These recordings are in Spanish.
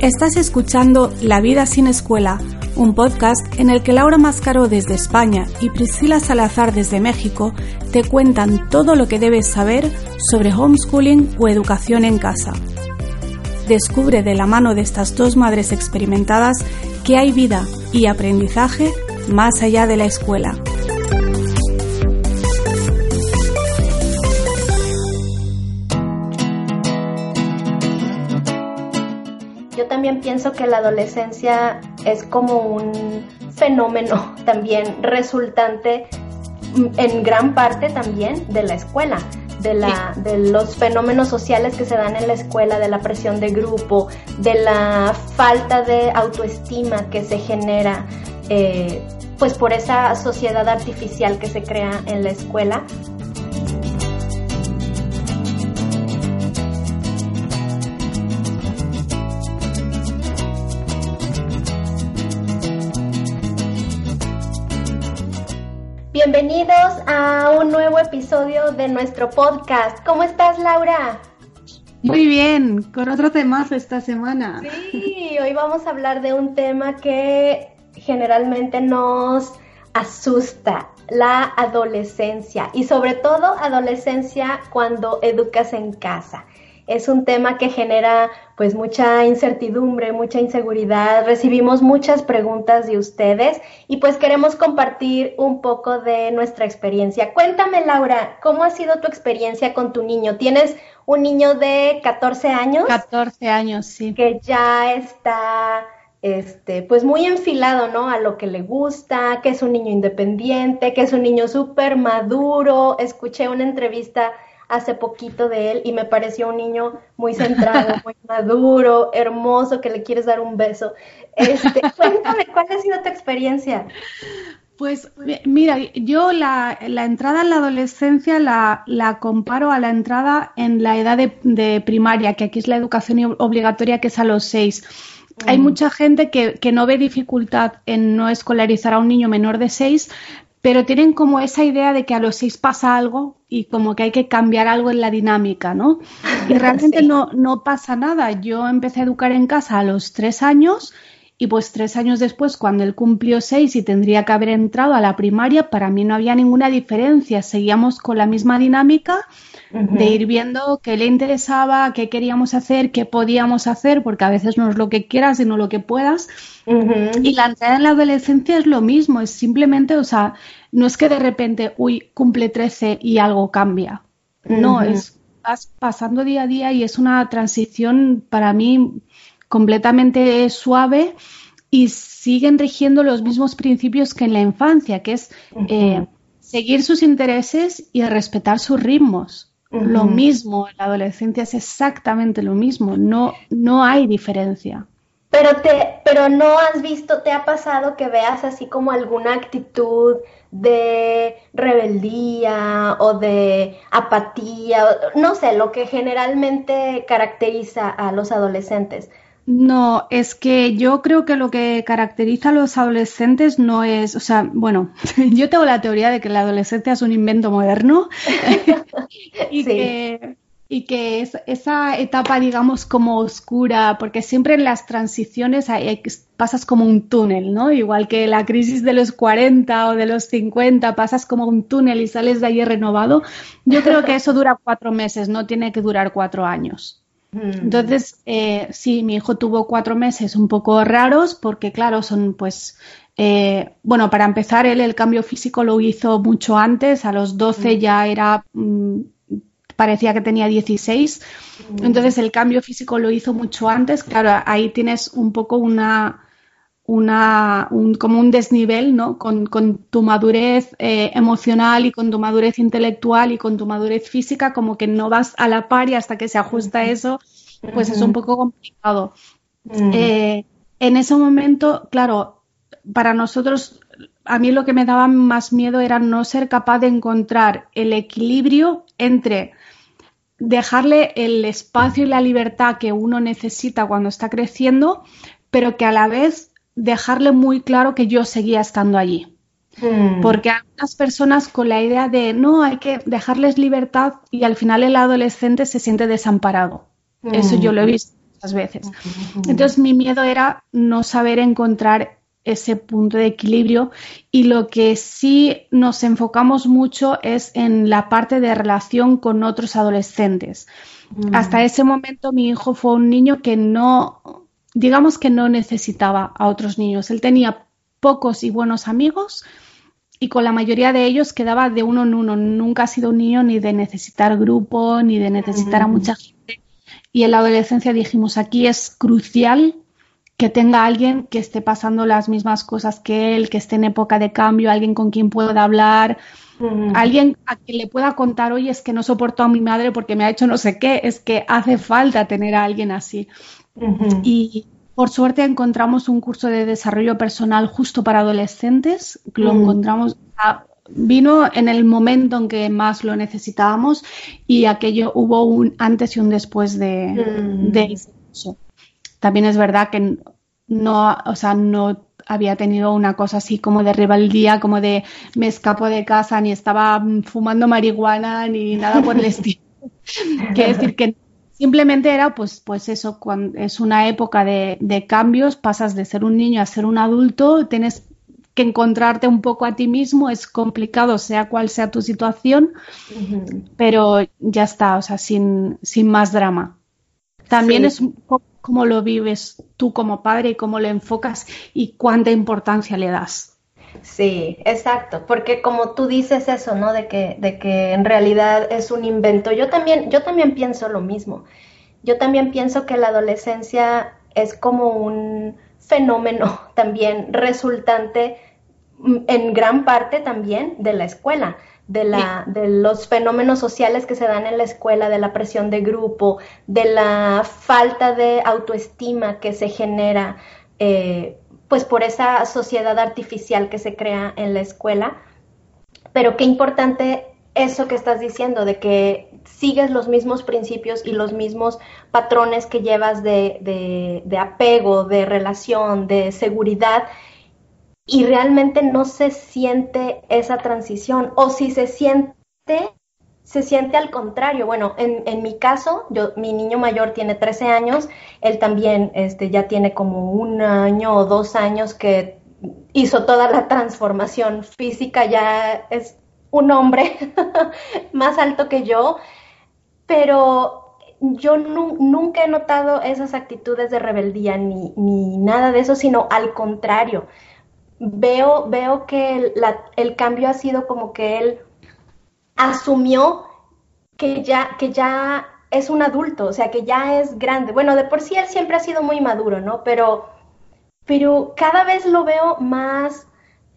Estás escuchando La vida sin escuela, un podcast en el que Laura Mascaro desde España y Priscila Salazar desde México te cuentan todo lo que debes saber sobre homeschooling o educación en casa. Descubre de la mano de estas dos madres experimentadas que hay vida y aprendizaje más allá de la escuela. Pienso que la adolescencia es como un fenómeno también resultante mm, en gran parte también de la escuela. De, la, de los fenómenos sociales que se dan en la escuela, de la presión de grupo, de la falta de autoestima que se genera eh, pues por esa sociedad artificial que se crea en la escuela Bienvenidos a un nuevo episodio de nuestro podcast. ¿Cómo estás, Laura? Muy bien, con otro tema esta semana. Sí, hoy vamos a hablar de un tema que generalmente nos asusta, la adolescencia y sobre todo adolescencia cuando educas en casa es un tema que genera pues mucha incertidumbre, mucha inseguridad. Recibimos muchas preguntas de ustedes y pues queremos compartir un poco de nuestra experiencia. Cuéntame Laura, ¿cómo ha sido tu experiencia con tu niño? ¿Tienes un niño de 14 años? 14 años, sí. Que ya está este, pues muy enfilado, ¿no? A lo que le gusta, que es un niño independiente, que es un niño súper maduro. Escuché una entrevista hace poquito de él y me pareció un niño muy centrado, muy maduro, hermoso, que le quieres dar un beso. Este, cuéntame, ¿cuál ha sido tu experiencia? Pues mira, yo la, entrada en la adolescencia la, comparo a la entrada en la edad de, primaria, que aquí es la educación obligatoria, que es a los seis. Hay mm. mucha gente que, que, no ve dificultad en no escolarizar a un niño menor de seis, pero tienen como esa idea de que a los seis pasa algo y como que hay que cambiar algo en la dinámica, ¿no? Y realmente no, no pasa nada. Yo empecé a educar en casa a los tres años y pues tres años después, cuando él cumplió seis y tendría que haber entrado a la primaria, para mí no había ninguna diferencia. Seguíamos con la misma dinámica de ir viendo qué le interesaba, qué queríamos hacer, qué podíamos hacer, porque a veces no es lo que quieras, sino lo que puedas. Y la entrada en la adolescencia es lo mismo, es simplemente, o sea, no es que de repente, uy, cumple 13 y algo cambia. No, es vas pasando día a día y es una transición para mí completamente suave y siguen rigiendo los mismos principios que en la infancia, que es eh, seguir sus intereses y respetar sus ritmos. Lo mismo, en la adolescencia es exactamente lo mismo, no, no hay diferencia. Pero, te, pero no has visto, te ha pasado que veas así como alguna actitud de rebeldía o de apatía, no sé, lo que generalmente caracteriza a los adolescentes. No, es que yo creo que lo que caracteriza a los adolescentes no es, o sea, bueno, yo tengo la teoría de que la adolescencia es un invento moderno y, que, y que es esa etapa, digamos, como oscura, porque siempre en las transiciones pasas como un túnel, ¿no? Igual que la crisis de los 40 o de los 50, pasas como un túnel y sales de allí renovado. Yo creo que eso dura cuatro meses, no tiene que durar cuatro años. Mm. Entonces, eh, sí, mi hijo tuvo cuatro meses un poco raros porque, claro, son pues, eh, bueno, para empezar, él el cambio físico lo hizo mucho antes, a los 12 mm. ya era, mm, parecía que tenía 16, entonces el cambio físico lo hizo mucho antes, claro, ahí tienes un poco una una, un, como un desnivel, ¿no? Con, tu madurez eh, emocional y con tu madurez intelectual y con tu madurez física, como que no vas a la par y hasta que se ajusta eso, pues es un poco complicado. Eh, en ese momento, claro, para nosotros, a mí lo que me daba más miedo era no ser capaz de encontrar el equilibrio entre dejarle el espacio y la libertad que uno necesita cuando está creciendo, pero que a la vez dejarle muy claro que yo seguía estando allí. Hmm. Porque algunas personas con la idea de no, hay que dejarles libertad y al final el adolescente se siente desamparado. Eso yo lo he visto muchas veces. Entonces mi miedo era no saber encontrar ese punto de equilibrio y lo que sí nos enfocamos mucho es en la parte de relación con otros adolescentes. Mm. Hasta ese momento mi hijo fue un niño que no, digamos que no necesitaba a otros niños. Él tenía pocos y buenos amigos y con la mayoría de ellos quedaba de uno en uno. Nunca ha sido un niño ni de necesitar grupo, ni de necesitar a mucha gente. Y en la adolescencia dijimos, aquí es crucial que tenga alguien que esté pasando las mismas cosas que él, que esté en época de cambio, alguien con quien pueda hablar, alguien a quien le pueda contar, oye, es que no soporto a mi madre porque me ha hecho no sé qué, es que hace falta tener a alguien así. Y por suerte encontramos un curso de desarrollo personal justo para adolescentes, lo encontramos, vino en el momento en que más lo necesitábamos y aquello hubo un antes y un después de, de ese curso. También es verdad que no, o sea, no había tenido una cosa así como de rebeldía, como de me escapo de casa, ni estaba fumando marihuana, ni nada por el estilo. Quiere decir que simplemente era pues, pues eso, cuando es una época de, de, cambios, pasas de ser un niño a ser un adulto, tienes que encontrarte un poco a ti mismo, es complicado, sea cual sea tu situación, pero ya está, o sea, sin, sin más drama. También es un poco cómo lo vives tú como padre y cómo lo enfocas y cuánta importancia le das. Sí, exacto, porque como tú dices eso, ¿no? De que, de que en realidad es un invento. Yo también, yo también pienso lo mismo. Yo también pienso que la adolescencia es como un fenómeno también resultante mm, en gran parte también de la escuela de, la, de los fenómenos sociales que se dan en la escuela, de la presión de grupo, de la falta de autoestima que se genera eh, pues por esa sociedad artificial que se crea en la escuela. Pero qué importante eso que estás diciendo, de que sigues los mismos principios y los mismos patrones que llevas de, de apego, de relación, de seguridad, y realmente no se siente esa transición o si se siente, se siente al contrario. Bueno, en, en mi caso, yo, mi niño mayor tiene 13 años, él también este, ya tiene como un año o dos años que hizo toda la transformación física, ya es un hombre más alto que yo, pero yo nunca he notado esas actitudes de rebeldía ni, ni, nada de eso, sino al contrario veo, veo que el, cambio ha sido como que él asumió que ya, que ya es un adulto, o sea, que ya es grande. Bueno, de por sí él siempre ha sido muy maduro, ¿no? Pero, pero cada vez lo veo más,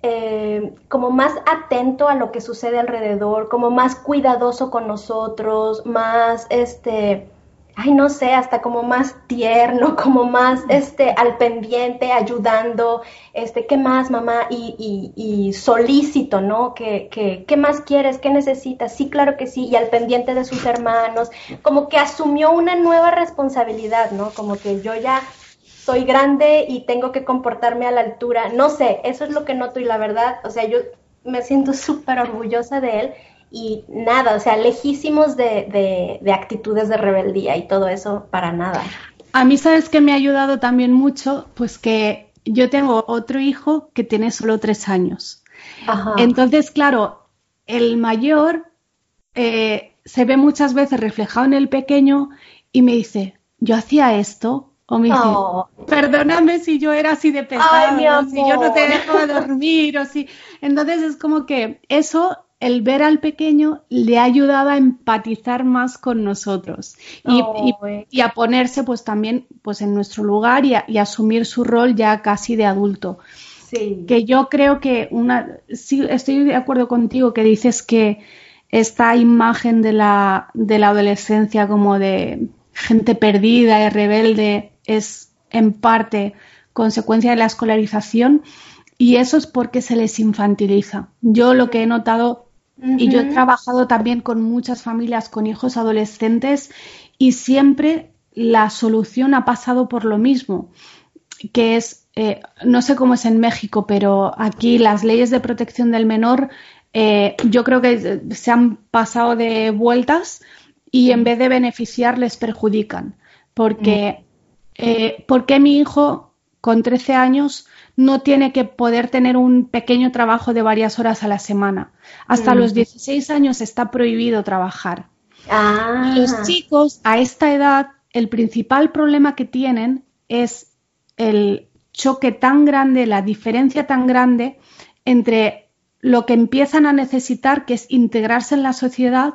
eh, como más atento a lo que sucede alrededor, como más cuidadoso con nosotros, más, este, ay, no sé, hasta como más tierno, como más este, al pendiente, ayudando, este, ¿qué más, mamá? Y, y, y solícito, ¿no? ¿Qué, qué, qué más quieres? ¿Qué necesitas? Sí, claro que sí, y al pendiente de sus hermanos, como que asumió una nueva responsabilidad, ¿no? Como que yo ya soy grande y tengo que comportarme a la altura, no sé, eso es lo que noto y la verdad, o sea, yo me siento súper orgullosa de él y nada, o sea, lejísimos de, de, actitudes de rebeldía y todo eso para nada. A mí, ¿sabes que me ha ayudado también mucho? Pues que yo tengo otro hijo que tiene solo tres años. Entonces, claro, el mayor eh, se ve muchas veces reflejado en el pequeño y me dice, yo hacía esto. O me dice, oh. perdóname si yo era así de pesado, si yo no te dejo dormir, o si. Entonces es como que eso el ver al pequeño le ha ayudado a empatizar más con nosotros y, a ponerse pues también pues en nuestro lugar y, asumir su rol ya casi de adulto. Sí. Que yo creo que una, sí, estoy de acuerdo contigo que dices que esta imagen de la, de la adolescencia como de gente perdida y rebelde es en parte consecuencia de la escolarización y eso es porque se les infantiliza. Yo lo que he notado y yo he trabajado también con muchas familias con hijos adolescentes y siempre la solución ha pasado por lo mismo, que es, eh, no sé cómo es en México, pero aquí las leyes de protección del menor eh, yo creo que se han pasado de vueltas y en vez de beneficiar les perjudican, porque eh, ¿por qué mi hijo con 13 años no tiene que poder tener un pequeño trabajo de varias horas a la semana? Hasta los 16 años está prohibido trabajar. Ah. Los chicos a esta edad, el principal problema que tienen es el choque tan grande, la diferencia tan grande entre lo que empiezan a necesitar, que es integrarse en la sociedad,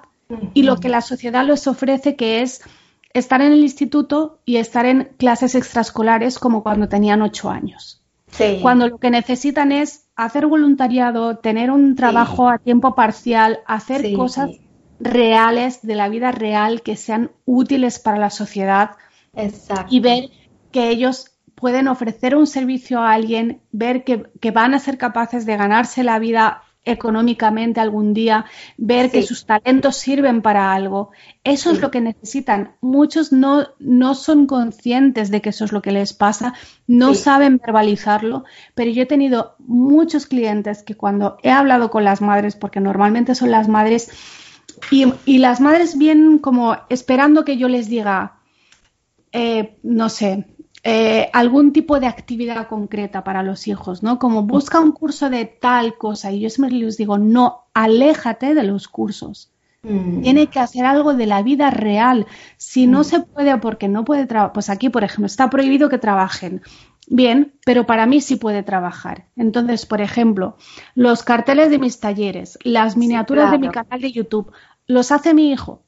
y lo que la sociedad les ofrece, que es estar en el instituto y estar en clases extraescolares como cuando tenían ocho años. Cuando lo que necesitan es hacer voluntariado, tener un trabajo a tiempo parcial, hacer cosas reales de la vida real que sean útiles para la sociedad. Y ver que ellos pueden ofrecer un servicio a alguien, ver que, van a ser capaces de ganarse la vida económicamente algún día, ver que sus talentos sirven para algo. Eso es lo que necesitan. Muchos no, no son conscientes de que eso es lo que les pasa, no saben verbalizarlo, pero yo he tenido muchos clientes que cuando he hablado con las madres, porque normalmente son las madres, y, y las madres vienen como esperando que yo les diga, eh, no sé, eh, algún tipo de actividad concreta para los hijos, ¿no? Como busca un curso de tal cosa y yo siempre les digo, no, aléjate de los cursos. Mm. Tiene que hacer algo de la vida real. Si no mm. se puede porque no puede trabajar, pues aquí, por ejemplo, está prohibido que trabajen. Bien, pero para mí sí puede trabajar. Entonces, por ejemplo, los carteles de mis talleres, las miniaturas de mi canal de YouTube, los hace mi hijo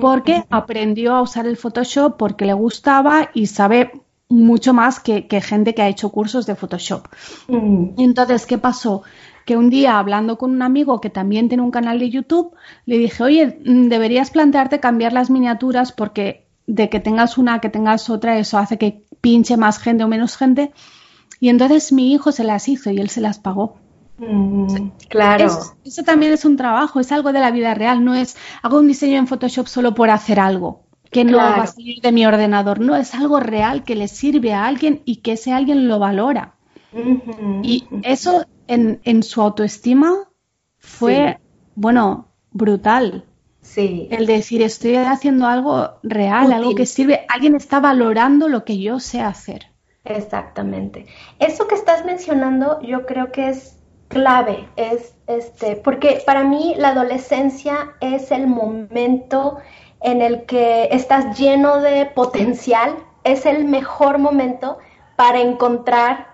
porque mm. aprendió a usar el Photoshop porque le gustaba y sabe mucho más que, gente que ha hecho cursos de Photoshop. Mm. Entonces, ¿qué pasó? Que un día, hablando con un amigo que también tiene un canal de YouTube, le dije, oye, mm, deberías plantearte cambiar las miniaturas porque de que tengas una, que tengas otra, eso hace que pinche más gente o menos gente. Y entonces mi hijo se las hizo y él se las pagó. Mm, claro. eso, también es un trabajo, es algo de la vida real, no es hago un diseño en Photoshop solo por hacer algo que no va a salir de mi ordenador, no, es algo real que le sirve a alguien y que ese alguien lo valora. y eso en, su autoestima fue, bueno, brutal. Sí. El decir, estoy haciendo algo real, algo que sirve, alguien está valorando lo que yo sé hacer. Exactamente. Eso que estás mencionando, yo creo que es clave, es este, porque para mí la adolescencia es el momento en el que estás lleno de potencial, es el mejor momento para encontrar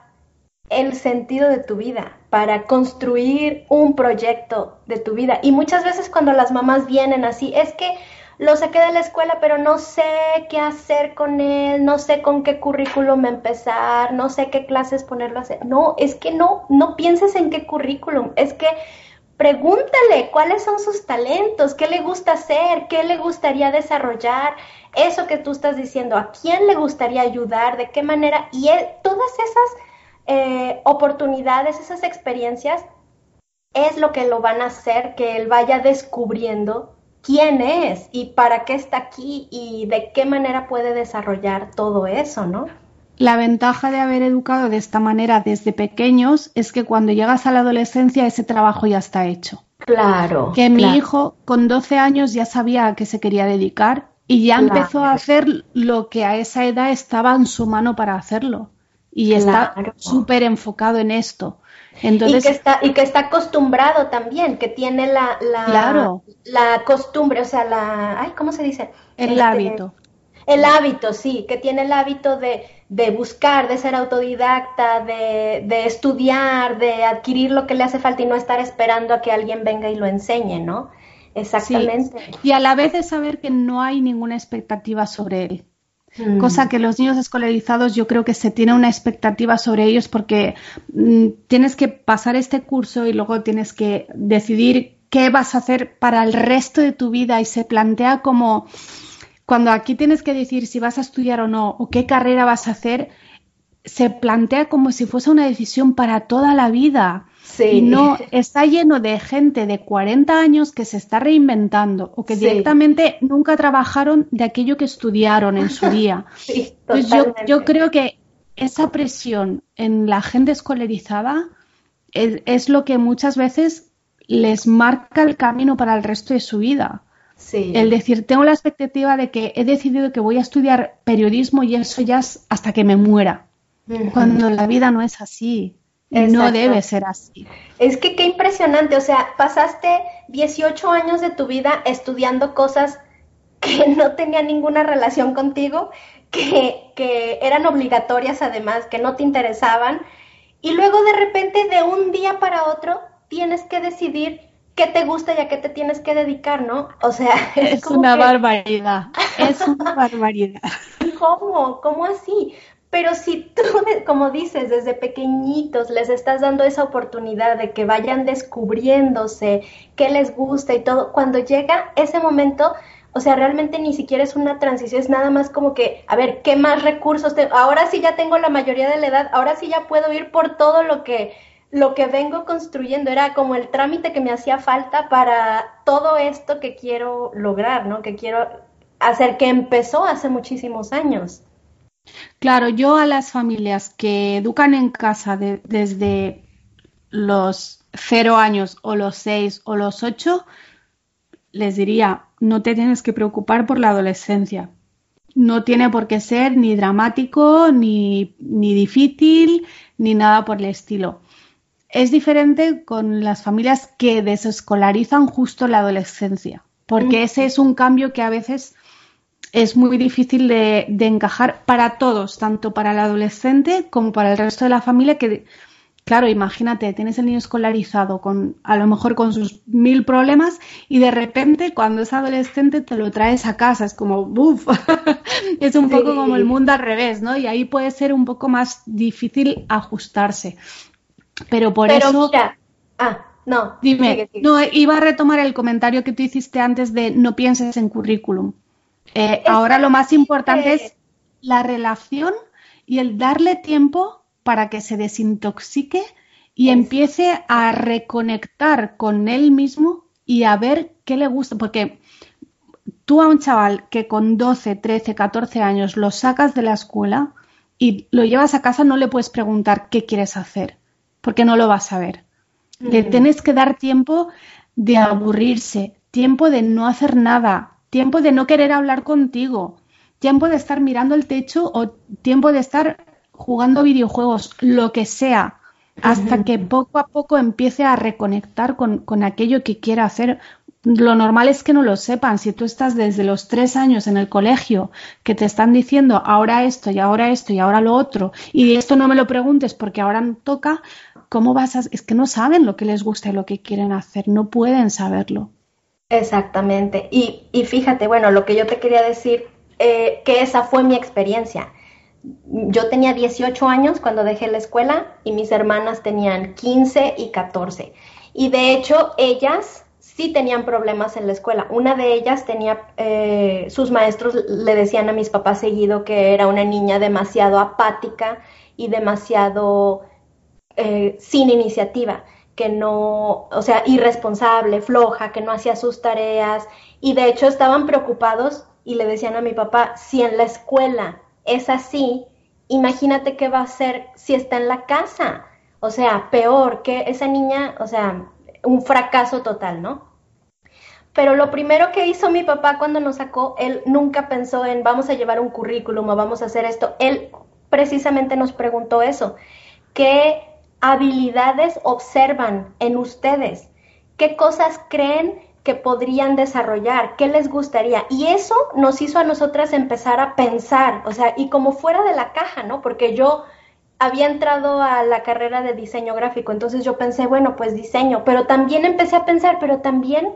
el sentido de tu vida, para construir un proyecto de tu vida. Y muchas veces cuando las mamás vienen así, es que lo saqué de la escuela, pero no sé qué hacer con él, no sé con qué currículum empezar, no sé qué clases ponerlo a hacer. No, es que no, no pienses en qué currículum, es que pregúntale cuáles son sus talentos, qué le gusta hacer, qué le gustaría desarrollar, eso que tú estás diciendo, a quién le gustaría ayudar, de qué manera, y todas esas eh, oportunidades, esas experiencias, es lo que lo van a hacer que él vaya descubriendo quién es y para qué está aquí y de qué manera puede desarrollar todo eso, ¿no? La ventaja de haber educado de esta manera desde pequeños es que cuando llegas a la adolescencia ese trabajo ya está hecho. Claro. Que mi hijo con 12 años ya sabía a qué se quería dedicar y ya empezó a hacer lo que a esa edad estaba en su mano para hacerlo. Y está súper enfocado en esto. Entonces, y, que está, y que está acostumbrado también, que tiene la, la, la costumbre, o sea, la... Ay, ¿Cómo se dice? El este, hábito. El hábito, sí, que tiene el hábito de, de buscar, de ser autodidacta, de, de, estudiar, de adquirir lo que le hace falta y no estar esperando a que alguien venga y lo enseñe, ¿no? Exactamente. Y a la vez de saber que no hay ninguna expectativa sobre él. Mm. Cosa que los niños escolarizados yo creo que se tiene una expectativa sobre ellos porque mm, tienes que pasar este curso y luego tienes que decidir qué vas a hacer para el resto de tu vida y se plantea como cuando aquí tienes que decir si vas a estudiar o no, o qué carrera vas a hacer, se plantea como si fuese una decisión para toda la vida. Sí. Y no está lleno de gente de 40 años que se está reinventando o que directamente nunca trabajaron de aquello que estudiaron en su día. Sí, yo, yo, creo que esa presión en la gente escolarizada es, es, lo que muchas veces les marca el camino para el resto de su vida. Sí. El decir, tengo la expectativa de que he decidido que voy a estudiar periodismo y eso ya es hasta que me muera. Cuando la vida no es así. No debe ser así. Es que qué impresionante, o sea, pasaste 18 años de tu vida estudiando cosas que no tenían ninguna relación contigo, que, que eran obligatorias además, que no te interesaban, y luego de repente de un día para otro tienes que decidir qué te gusta y a qué te tienes que dedicar, ¿no? O sea, es, una barbaridad, es una barbaridad. ¿Cómo? ¿Cómo así? Pero si tú, como dices, desde pequeñitos les estás dando esa oportunidad de que vayan descubriéndose qué les gusta y todo, cuando llega ese momento, o sea, realmente ni siquiera es una transición, es nada más como que, a ver, ¿qué más recursos tengo? Ahora sí ya tengo la mayoría de la edad, ahora sí ya puedo ir por todo lo que lo que vengo construyendo era como el trámite que me hacía falta para todo esto que quiero lograr, ¿no? Que quiero hacer, que empezó hace muchísimos años. Claro, yo a las familias que educan en casa desde los cero años o los seis o los ocho, les diría, no te tienes que preocupar por la adolescencia. No tiene por qué ser ni dramático, ni, ni difícil, ni nada por el estilo. Es diferente con las familias que desescolarizan justo la adolescencia, porque ese es un cambio que a veces es muy difícil de, encajar para todos, tanto para el adolescente como para el resto de la familia, que, claro, imagínate, tienes el niño escolarizado con, a lo mejor con sus mil problemas y de repente cuando es adolescente te lo traes a casa, es como, uff, es un poco como el mundo al revés, ¿no? Y ahí puede ser un poco más difícil ajustarse. Pero por eso. Ah, no. Dime, no, iba a retomar el comentario que tú hiciste antes de no pienses en currículum. Eh, ahora lo más importante es la relación y el darle tiempo para que se desintoxique y empiece a reconectar con él mismo y a ver qué le gusta. Porque tú a un chaval que con 12, 13, 14 años lo sacas de la escuela y lo llevas a casa, no le puedes preguntar qué quieres hacer porque no lo vas a ver. Le tienes que dar tiempo de aburrirse, tiempo de no hacer nada, tiempo de no querer hablar contigo, tiempo de estar mirando el techo o tiempo de estar jugando videojuegos, lo que sea, hasta que poco a poco empiece a reconectar con, con, aquello que quiera hacer. Lo normal es que no lo sepan. Si tú estás desde los tres años en el colegio, que te están diciendo ahora esto y ahora esto y ahora lo otro, y esto no me lo preguntes porque ahora toca, ¿cómo vas a...? Es que no saben lo que les gusta y lo que quieren hacer, no pueden saberlo. Exactamente. Y, y fíjate, bueno, lo que yo te quería decir, eh, que esa fue mi experiencia. Yo tenía 18 años cuando dejé la escuela y mis hermanas tenían 15 y 14. Y de hecho, ellas sí tenían problemas en la escuela. Una de ellas tenía, eh, sus maestros le decían a mis papás seguido que era una niña demasiado apática y demasiado eh, sin iniciativa, que no, o sea, irresponsable, floja, que no hacía sus tareas y de hecho estaban preocupados y le decían a mi papá, si en la escuela es así, imagínate qué va a hacer si está en la casa. O sea, peor que esa niña, o sea, un fracaso total, ¿no? Pero lo primero que hizo mi papá cuando nos sacó, él nunca pensó en vamos a llevar un currículum o vamos a hacer esto. Él precisamente nos preguntó eso. ¿Qué habilidades observan en ustedes? ¿Qué cosas creen que podrían desarrollar? ¿Qué les gustaría? Y eso nos hizo a nosotras empezar a pensar, o sea, y como fuera de la caja, ¿no? Porque yo había entrado a la carrera de diseño gráfico, entonces yo pensé, bueno, pues diseño, pero también empecé a pensar, pero también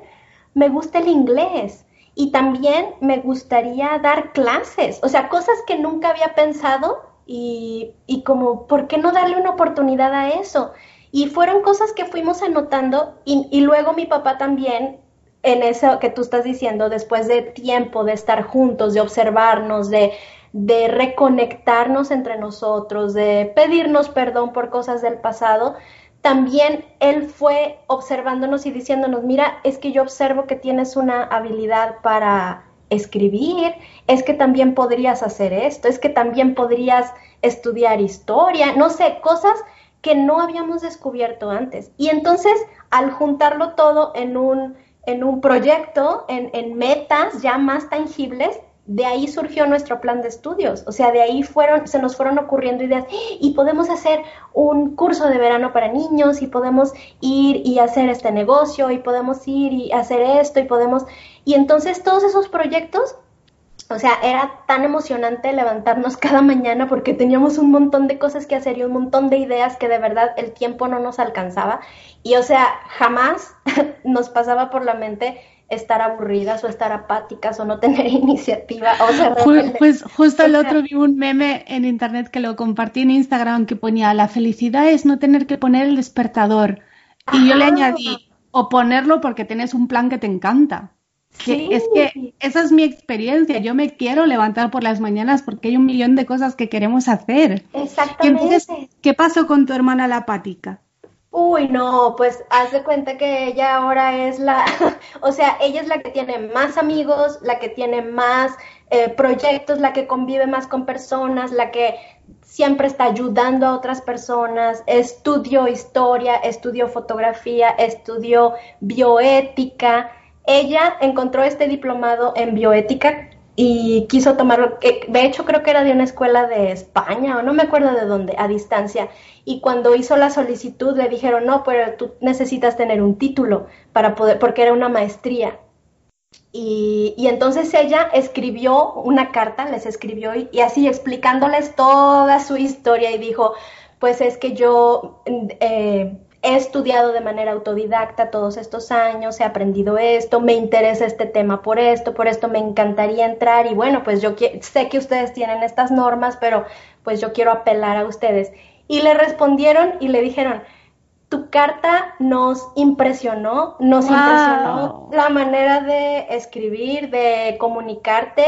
me gusta el inglés y también me gustaría dar clases, o sea, cosas que nunca había pensado y, y como, ¿por qué no darle una oportunidad a eso? Y fueron cosas que fuimos anotando y, y luego mi papá también, en eso que tú estás diciendo, después de tiempo de estar juntos, de observarnos, de, de reconectarnos entre nosotros, de pedirnos perdón por cosas del pasado, también él fue observándonos y diciéndonos, mira, es que yo observo que tienes una habilidad para escribir, es que también podrías hacer esto, es que también podrías estudiar historia, no sé, cosas que no habíamos descubierto antes. Y entonces, al juntarlo todo en un en un proyecto, en, en metas ya más tangibles de ahí surgió nuestro plan de estudios, o sea, de ahí fueron, se nos fueron ocurriendo ideas y podemos hacer un curso de verano para niños y podemos ir y hacer este negocio y podemos ir y hacer esto y podemos, y entonces todos esos proyectos, o sea, era tan emocionante levantarnos cada mañana porque teníamos un montón de cosas que hacer y un montón de ideas que de verdad el tiempo no nos alcanzaba. Y o sea, jamás nos pasaba por la mente estar aburridas o estar apáticas o no tener iniciativa. O sea, pues, justo el otro vi un meme en internet que lo compartí en Instagram que ponía la felicidad es no tener que poner el despertador. Y yo le añadí, o ponerlo porque tienes un plan que te encanta. Sí. es que esa es mi experiencia. Yo me quiero levantar por las mañanas porque hay un millón de cosas que queremos hacer. Exactamente. ¿qué pasó con tu hermana la apática? Uy, no, pues haz de cuenta que ella ahora es la, o sea, ella es la que tiene más amigos, la que tiene más eh, proyectos, la que convive más con personas, la que siempre está ayudando a otras personas, estudió historia, estudió fotografía, estudió bioética. Ella encontró este diplomado en bioética y quiso tomarlo, de hecho creo que era de una escuela de España o no me acuerdo de dónde, a distancia. Y cuando hizo la solicitud le dijeron, no, pero tú necesitas tener un título para poder, porque era una maestría. Y, y entonces ella escribió una carta, les escribió y, y así explicándoles toda su historia y dijo, pues es que yo eh, he estudiado de manera autodidacta todos estos años, he aprendido esto, me interesa este tema por esto, por esto me encantaría entrar y bueno, pues yo sé que ustedes tienen estas normas, pero pues yo quiero apelar a ustedes. Y le respondieron y le dijeron, tu carta nos impresionó, nos impresionó la manera de escribir, de comunicarte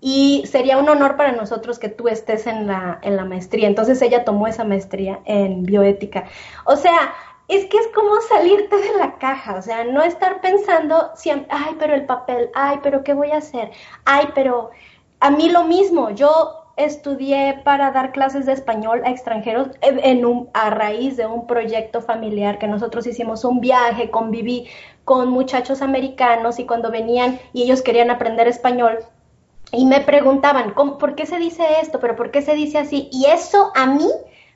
y sería un honor para nosotros que tú estés en la, en la maestría. Entonces ella tomó esa maestría en bioética. O sea, es que es como salirte de la caja, o sea, no estar pensando siempre, ay, pero el papel, ay, pero ¿qué voy a hacer? Ay, pero a mí lo mismo, yo estudié para dar clases de español a extranjeros en un, a raíz de un proyecto familiar que nosotros hicimos un viaje, conviví con muchachos americanos y cuando venían y ellos querían aprender español y me preguntaban, ¿por qué se dice esto? ¿Pero por qué se dice así? Y eso a mí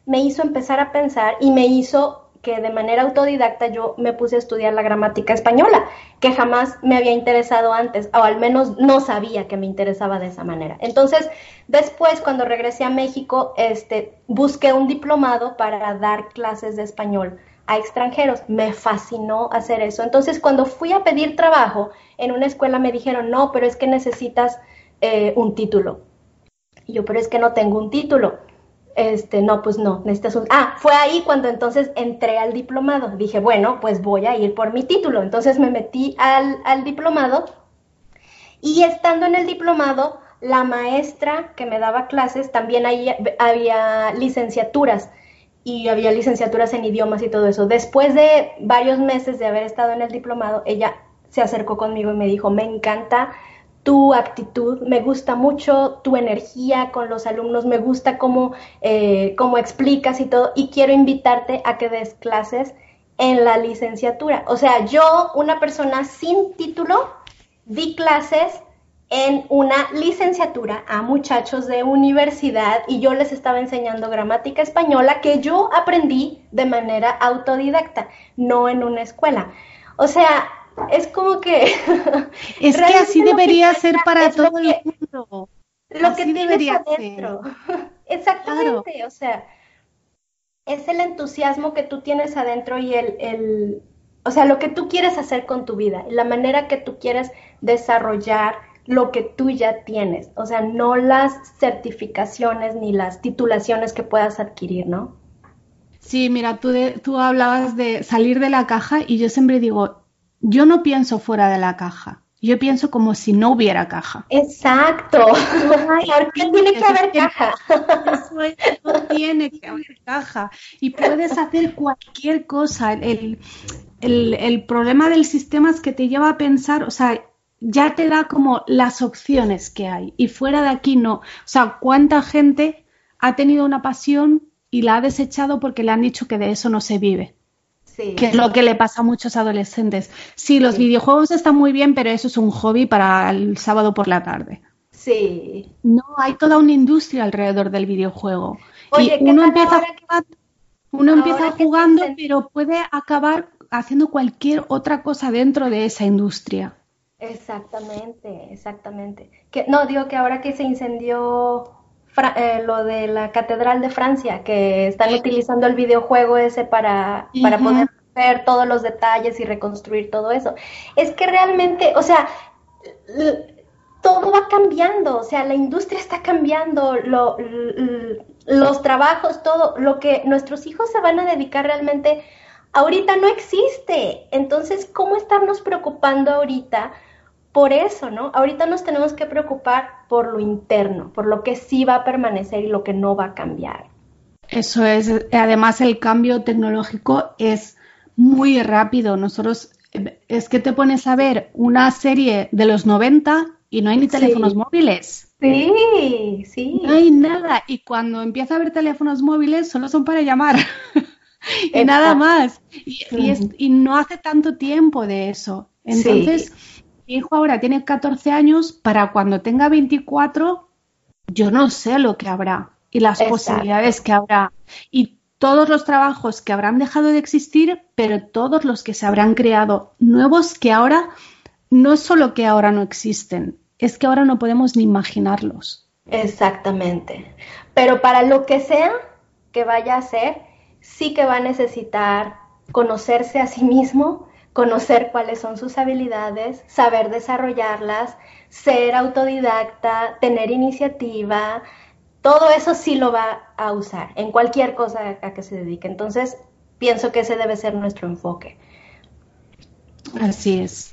me hizo empezar a pensar y me hizo que de manera autodidacta yo me puse a estudiar la gramática española, que jamás me había interesado antes, o al menos no sabía que me interesaba de esa manera. Entonces, después, cuando regresé a México, este, busqué un diplomado para dar clases de español a extranjeros. Me fascinó hacer eso. Entonces, cuando fui a pedir trabajo en una escuela, me dijeron, no, pero es que necesitas eh, un título. Y yo, pero es que no tengo un título este, no, pues no, necesitas un... Ah, fue ahí cuando entonces entré al diplomado. Dije, bueno, pues voy a ir por mi título. Entonces me metí al, al diplomado y estando en el diplomado, la maestra que me daba clases, también ahí había licenciaturas y había licenciaturas en idiomas y todo eso. Después de varios meses de haber estado en el diplomado, ella se acercó conmigo y me dijo, me encanta tu actitud, me gusta mucho tu energía con los alumnos, me gusta cómo, eh, cómo explicas y todo, y quiero invitarte a que des clases en la licenciatura. O sea, yo, una persona sin título, di clases en una licenciatura a muchachos de universidad y yo les estaba enseñando gramática española que yo aprendí de manera autodidacta, no en una escuela. O sea, es como que... es que así debería ser para todo el mundo. Lo que tienes adentro. Exactamente, o sea, es el entusiasmo que tú tienes adentro y el, el, o sea, lo que tú quieres hacer con tu vida, la manera que tú quieres desarrollar lo que tú ya tienes, o sea, no las certificaciones ni las titulaciones que puedas adquirir, ¿no? Sí, mira, tú, tú hablabas de salir de la caja y yo siempre digo, yo no pienso fuera de la caja. Yo pienso como si no hubiera caja. Exacto. ¿Por qué tiene que haber caja? no tiene que haber caja. Y puedes hacer cualquier cosa. El, el, problema del sistema es que te lleva a pensar, o sea, ya te da como las opciones que hay. Y fuera de aquí no. O sea, ¿cuánta gente ha tenido una pasión y la ha desechado porque le han dicho que de eso no se vive? Que es lo que le pasa a muchos adolescentes. Sí, los videojuegos están muy bien, pero eso es un hobby para el sábado por la tarde. Sí. No, hay toda una industria alrededor del videojuego. y uno empieza, uno empieza jugando, pero puede acabar haciendo cualquier otra cosa dentro de esa industria. Exactamente, exactamente. Que, no, digo que ahora que se incendió eh, lo de la Catedral de Francia, que están utilizando el videojuego ese para, para poder ver todos los detalles y reconstruir todo eso. Es que realmente, o sea, todo va cambiando, o sea, la industria está cambiando, los trabajos, todo, lo que nuestros hijos se van a dedicar realmente ahorita no existe. Entonces, ¿cómo estarnos preocupando ahorita por eso, no? Ahorita nos tenemos que preocupar por lo interno, por lo que sí va a permanecer y lo que no va a cambiar. Eso es, además el cambio tecnológico es muy rápido. Nosotros, es que te pones a ver una serie de los 90 y no hay ni teléfonos móviles. Sí, sí. No hay nada. Y cuando empieza a haber teléfonos móviles, solo son para llamar. y nada más. Y, no hace tanto tiempo de eso. Entonces, mi hijo ahora tiene 14 años, para cuando tenga 24, yo no sé lo que habrá y las posibilidades que habrá. Y todos los trabajos que habrán dejado de existir, pero todos los que se habrán creado nuevos que ahora, no es solo que ahora no existen, es que ahora no podemos ni imaginarlos. Exactamente. Pero para lo que sea que vaya a ser, sí que va a necesitar conocerse a sí mismo, conocer cuáles son sus habilidades, saber desarrollarlas, ser autodidacta, tener iniciativa, todo eso sí lo va a usar en cualquier cosa a que se dedique. Entonces, pienso que ese debe ser nuestro enfoque. Así es.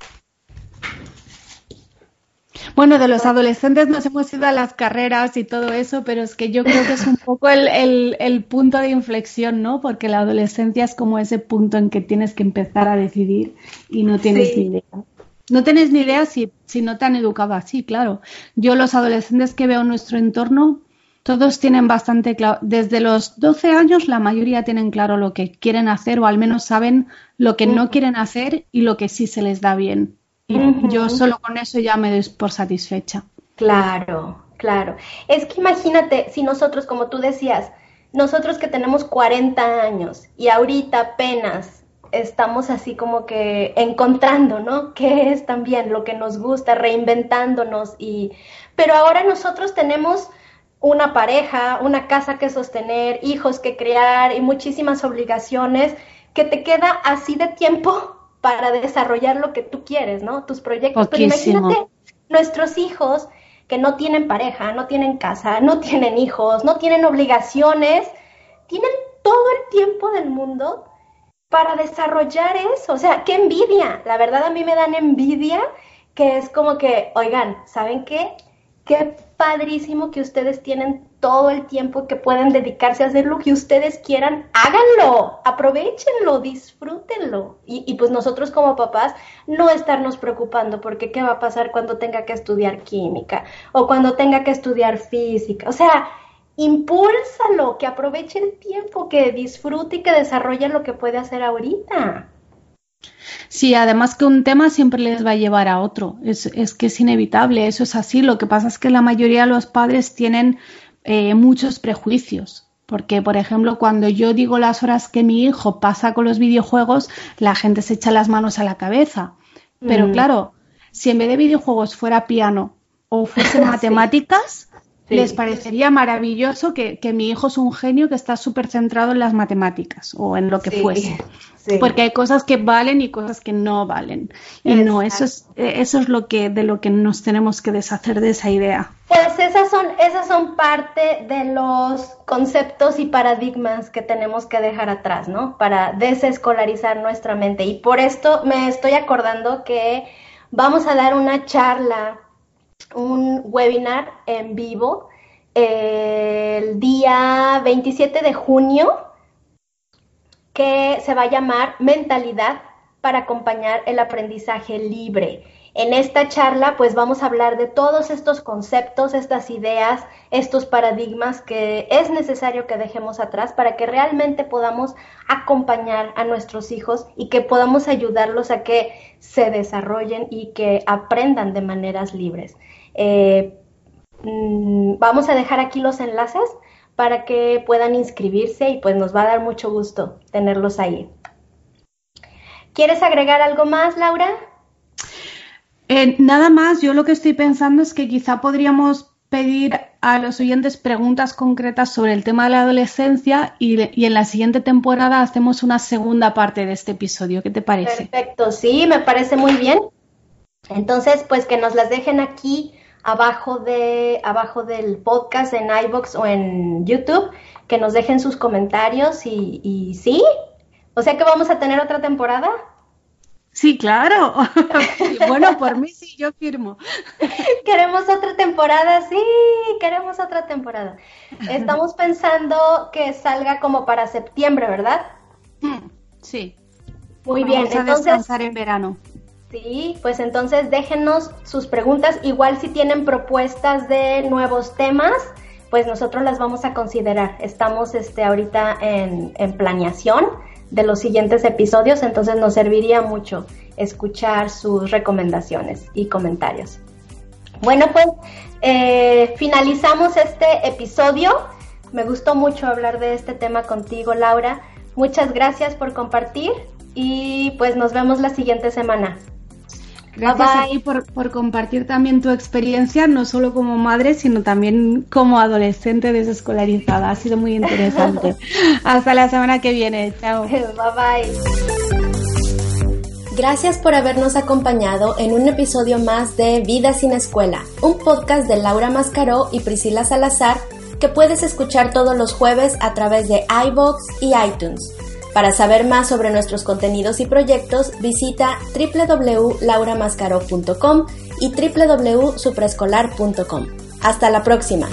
Bueno, de los adolescentes nos hemos ido a las carreras y todo eso, pero es que yo creo que es un poco el, punto de inflexión, ¿no? Porque la adolescencia es como ese punto en que tienes que empezar a decidir y no tienes ni idea. No tienes ni idea si, si no te han educado así, claro. Yo los adolescentes que veo en nuestro entorno, todos tienen bastante claro, desde los 12 años la mayoría tienen claro lo que quieren hacer o al menos saben lo que no quieren hacer y lo que sí se les da bien. Y yo solo con eso ya me doy por satisfecha. Claro, claro. Es que imagínate si nosotros, como tú decías, nosotros que tenemos 40 años y ahorita apenas estamos así como que encontrando, ¿no? ¿Qué es también lo que nos gusta, reinventándonos y pero ahora nosotros tenemos una pareja, una casa que sostener, hijos que crear y muchísimas obligaciones que te queda así de tiempo para desarrollar lo que tú quieres, ¿no? Tus proyectos. Pero imagínate nuestros hijos que no tienen pareja, no tienen casa, no tienen hijos, no tienen obligaciones, tienen todo el tiempo del mundo para desarrollar eso. O sea, qué envidia. La verdad a mí me dan envidia que es como que, oigan, ¿saben qué? Qué padrísimo que ustedes tienen todo el tiempo que pueden dedicarse a hacer lo que ustedes quieran, háganlo, aprovechenlo, disfrútenlo. Y, pues nosotros como papás no estarnos preocupando porque qué va a pasar cuando tenga que estudiar química o cuando tenga que estudiar física. O sea, impúlsalo, que aproveche el tiempo, que disfrute y que desarrolle lo que puede hacer ahorita. Sí, además que un tema siempre les va a llevar a otro. Es, es que es inevitable, eso es así. Lo que pasa es que la mayoría de los padres tienen eh, muchos prejuicios. Porque, por ejemplo, cuando yo digo las horas que mi hijo pasa con los videojuegos, la gente se echa las manos a la cabeza. Pero mm. claro, si en vez de videojuegos fuera piano o fuese matemáticas, les parecería maravilloso que, mi hijo es un genio que está súper centrado en las matemáticas o en lo que fuese. Porque hay cosas que valen y cosas que no valen. Y no, eso es, eso es lo que, de lo que nos tenemos que deshacer de esa idea. Pues esas son, esas son parte de los conceptos y paradigmas que tenemos que dejar atrás, ¿no? Para desescolarizar nuestra mente. Y por esto me estoy acordando que vamos a dar una charla, un webinar en vivo el día 27 de junio que se va a llamar Mentalidad para acompañar el aprendizaje libre. En esta charla pues vamos a hablar de todos estos conceptos, estas ideas, estos paradigmas que es necesario que dejemos atrás para que realmente podamos acompañar a nuestros hijos y que podamos ayudarlos a que se desarrollen y que aprendan de maneras libres. Eh, mm, vamos a dejar aquí los enlaces para que puedan inscribirse y pues nos va a dar mucho gusto tenerlos ahí. ¿Quieres agregar algo más, Laura? Eh, nada más, yo lo que estoy pensando es que quizá podríamos pedir a los oyentes preguntas concretas sobre el tema de la adolescencia y, en la siguiente temporada hacemos una segunda parte de este episodio. ¿Qué te parece? Perfecto, sí, me parece muy bien. Entonces, pues que nos las dejen aquí abajo de abajo del podcast en iBox o en YouTube, que nos dejen sus comentarios y, y sí, o sea que vamos a tener otra temporada. Sí, claro. bueno, por mí sí, yo firmo. queremos otra temporada, sí, queremos otra temporada. Estamos pensando que salga como para septiembre, ¿verdad? Sí. Muy bien, a entonces descansar en verano. Sí, pues entonces déjenos sus preguntas. Igual si tienen propuestas de nuevos temas, pues nosotros las vamos a considerar. Estamos este, ahorita en, planeación de los siguientes episodios, entonces nos serviría mucho escuchar sus recomendaciones y comentarios. Bueno, pues eh, finalizamos este episodio. Me gustó mucho hablar de este tema contigo, Laura. Muchas gracias por compartir y pues nos vemos la siguiente semana. Gracias a ti por, por, compartir también tu experiencia, no solo como madre, sino también como adolescente desescolarizada. Ha sido muy interesante. Hasta la semana que viene. Chao. Bye bye. Gracias por habernos acompañado en un episodio más de Vida sin Escuela, un podcast de Laura Mascaró y Priscila Salazar que puedes escuchar todos los jueves a través de iBox y iTunes. Para saber más sobre nuestros contenidos y proyectos, visita www.lauramascaro.com y www.supreescolar.com. Hasta la próxima.